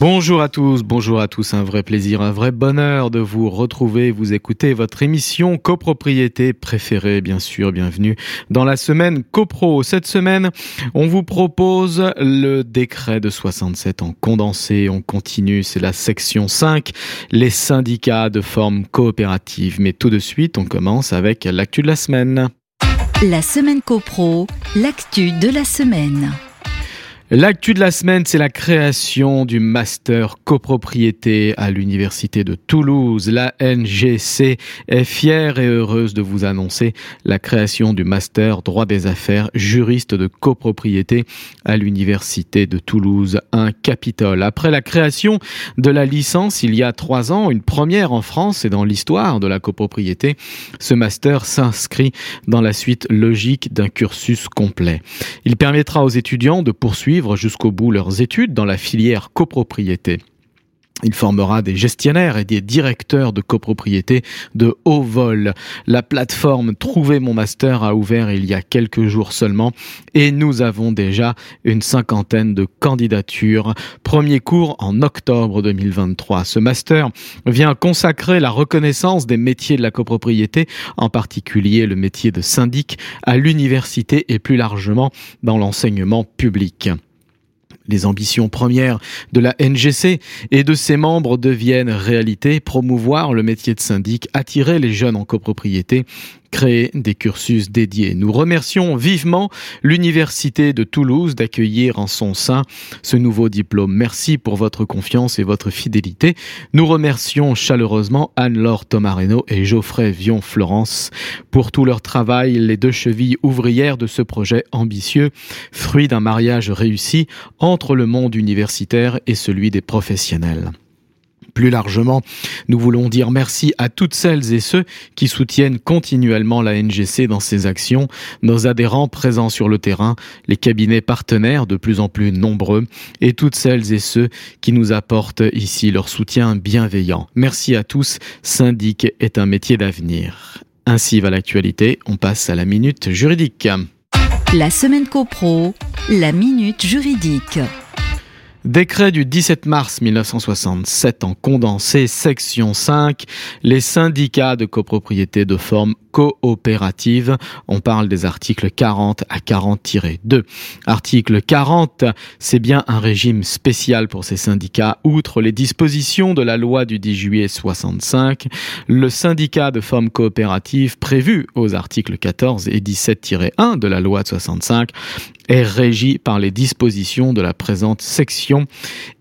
Bonjour à tous, bonjour à tous, un vrai plaisir, un vrai bonheur de vous retrouver, vous écouter votre émission copropriété préférée, bien sûr, bienvenue dans la semaine copro. Cette semaine, on vous propose le décret de 67 en condensé, on continue, c'est la section 5, les syndicats de forme coopérative. Mais tout de suite, on commence avec l'actu de la semaine. La semaine copro, l'actu de la semaine. L'actu de la semaine, c'est la création du master copropriété à l'Université de Toulouse. La NGC est fière et heureuse de vous annoncer la création du master droit des affaires juriste de copropriété à l'Université de Toulouse, un Capitole. Après la création de la licence il y a trois ans, une première en France et dans l'histoire de la copropriété, ce master s'inscrit dans la suite logique d'un cursus complet. Il permettra aux étudiants de poursuivre jusqu'au bout leurs études dans la filière copropriété. Il formera des gestionnaires et des directeurs de copropriété de haut vol. La plateforme Trouver mon master a ouvert il y a quelques jours seulement et nous avons déjà une cinquantaine de candidatures. Premier cours en octobre 2023. Ce master vient consacrer la reconnaissance des métiers de la copropriété, en particulier le métier de syndic, à l'université et plus largement dans l'enseignement public. Les ambitions premières de la NGC et de ses membres deviennent réalité, promouvoir le métier de syndic, attirer les jeunes en copropriété, créer des cursus dédiés. Nous remercions vivement l'Université de Toulouse d'accueillir en son sein ce nouveau diplôme. Merci pour votre confiance et votre fidélité. Nous remercions chaleureusement Anne-Laure Tomareno et Geoffrey Vion-Florence pour tout leur travail, les deux chevilles ouvrières de ce projet ambitieux, fruit d'un mariage réussi entre le monde universitaire et celui des professionnels. Plus largement, nous voulons dire merci à toutes celles et ceux qui soutiennent continuellement la NGC dans ses actions, nos adhérents présents sur le terrain, les cabinets partenaires de plus en plus nombreux et toutes celles et ceux qui nous apportent ici leur soutien bienveillant. Merci à tous, syndic est un métier d'avenir. Ainsi va l'actualité, on passe à la minute juridique. La semaine copro, la minute juridique. Décret du 17 mars 1967 en condensé, section 5, les syndicats de copropriété de forme coopérative. On parle des articles 40 à 40-2. Article 40, c'est bien un régime spécial pour ces syndicats. Outre les dispositions de la loi du 10 juillet 65, le syndicat de forme coopérative prévu aux articles 14 et 17-1 de la loi de 65 est régi par les dispositions de la présente section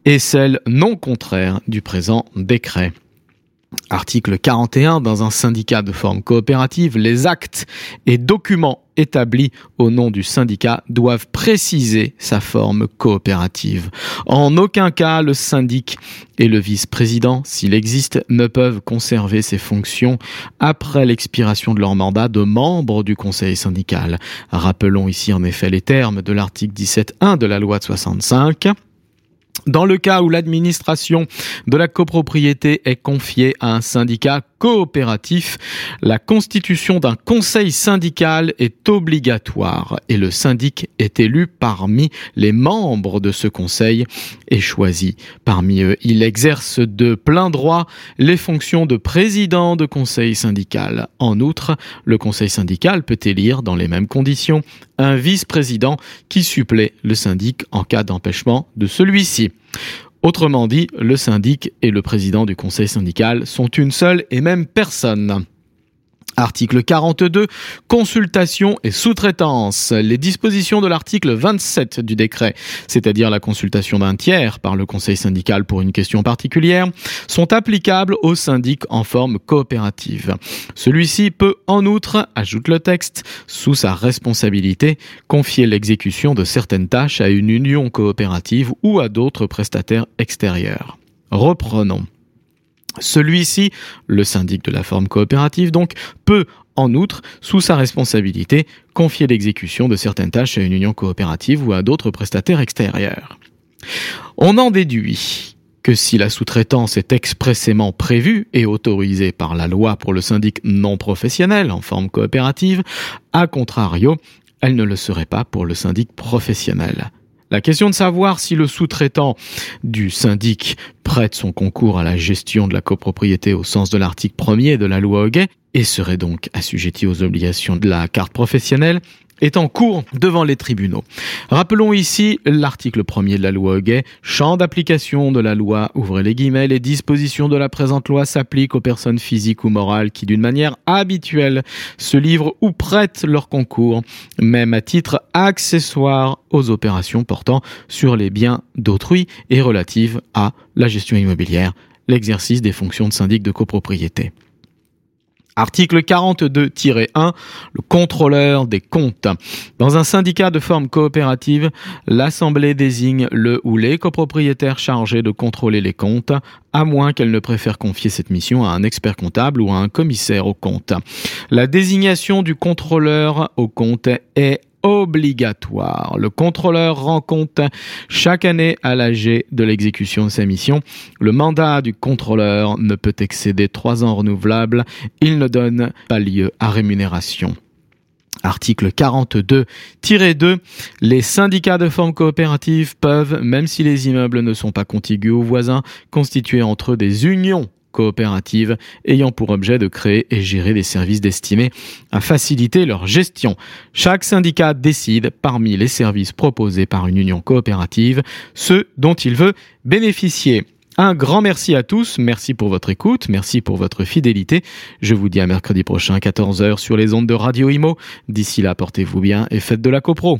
et celles non contraires du présent décret. Article 41. Dans un syndicat de forme coopérative, les actes et documents établis au nom du syndicat doivent préciser sa forme coopérative. En aucun cas, le syndic et le vice-président, s'il existe, ne peuvent conserver ces fonctions après l'expiration de leur mandat de membre du conseil syndical. Rappelons ici en effet les termes de l'article 17.1 de la loi de 65. Dans le cas où l'administration de la copropriété est confiée à un syndicat coopératif, la constitution d'un conseil syndical est obligatoire et le syndic est élu parmi les membres de ce conseil et choisi parmi eux. Il exerce de plein droit les fonctions de président de conseil syndical. En outre, le conseil syndical peut élire dans les mêmes conditions un vice-président qui supplée le syndic en cas d'empêchement de celui-ci. Autrement dit, le syndic et le président du conseil syndical sont une seule et même personne. Article 42, consultation et sous-traitance. Les dispositions de l'article 27 du décret, c'est-à-dire la consultation d'un tiers par le conseil syndical pour une question particulière, sont applicables aux syndics en forme coopérative. Celui-ci peut en outre, ajoute le texte, sous sa responsabilité, confier l'exécution de certaines tâches à une union coopérative ou à d'autres prestataires extérieurs. Reprenons. Celui-ci, le syndic de la forme coopérative donc, peut en outre, sous sa responsabilité, confier l'exécution de certaines tâches à une union coopérative ou à d'autres prestataires extérieurs. On en déduit que si la sous-traitance est expressément prévue et autorisée par la loi pour le syndic non professionnel en forme coopérative, a contrario, elle ne le serait pas pour le syndic professionnel. La question de savoir si le sous-traitant du syndic prête son concours à la gestion de la copropriété au sens de l'article 1er de la loi Hoguet et serait donc assujetti aux obligations de la carte professionnelle est en cours devant les tribunaux. Rappelons ici l'article 1er de la loi Hoguet, champ d'application de la loi, ouvrez les guillemets, les dispositions de la présente loi s'appliquent aux personnes physiques ou morales qui d'une manière habituelle se livrent ou prêtent leur concours, même à titre accessoire aux opérations portant sur les biens d'autrui et relatives à la gestion immobilière, l'exercice des fonctions de syndic de copropriété. Article 42-1, le contrôleur des comptes. Dans un syndicat de forme coopérative, l'Assemblée désigne le ou les copropriétaires chargés de contrôler les comptes, à moins qu'elle ne préfère confier cette mission à un expert comptable ou à un commissaire aux comptes. La désignation du contrôleur aux comptes est obligatoire. Le contrôleur rend compte chaque année à l'AG de l'exécution de sa mission. Le mandat du contrôleur ne peut excéder trois ans renouvelables. Il ne donne pas lieu à rémunération. Article 42-2. Les syndicats de forme coopérative peuvent, même si les immeubles ne sont pas contigus aux voisins, constituer entre eux des unions coopératives ayant pour objet de créer et gérer des services destinés à faciliter leur gestion. Chaque syndicat décide, parmi les services proposés par une union coopérative, ceux dont il veut bénéficier. Un grand merci à tous, merci pour votre écoute, merci pour votre fidélité. Je vous dis à mercredi prochain 14h sur les ondes de Radio Imo. D'ici là, portez-vous bien et faites de la copro.